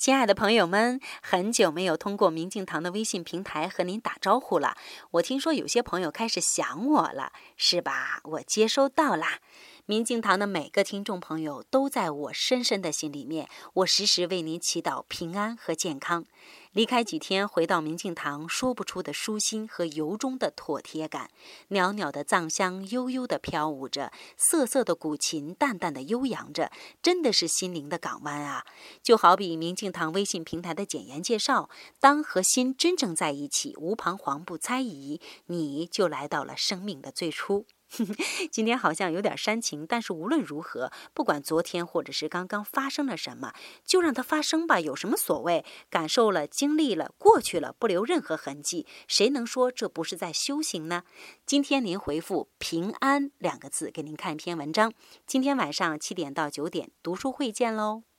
亲爱的朋友们，很久没有通过明镜堂的微信平台和您打招呼了。我听说有些朋友开始想我了，是吧？我接收到了。明镜堂的每个听众朋友都在我深深的心里面，我时时为您祈祷平安和健康。离开几天，回到明镜堂，说不出的舒心和由衷的妥帖感。袅袅的藏香悠悠地飘舞着，瑟瑟的古琴淡淡的悠扬着，真的是心灵的港湾啊！就好比明镜堂微信平台的简言介绍：当和心真正在一起，无彷徨不猜疑，你就来到了生命的最初。今天好像有点煽情，但是无论如何，不管昨天或者是刚刚发生了什么，就让它发生吧，有什么所谓？感受了，经历了，过去了，不留任何痕迹，谁能说这不是在修行呢？今天您回复“平安”两个字，给您看一篇文章。今天晚上七点到九点，读书会见喽。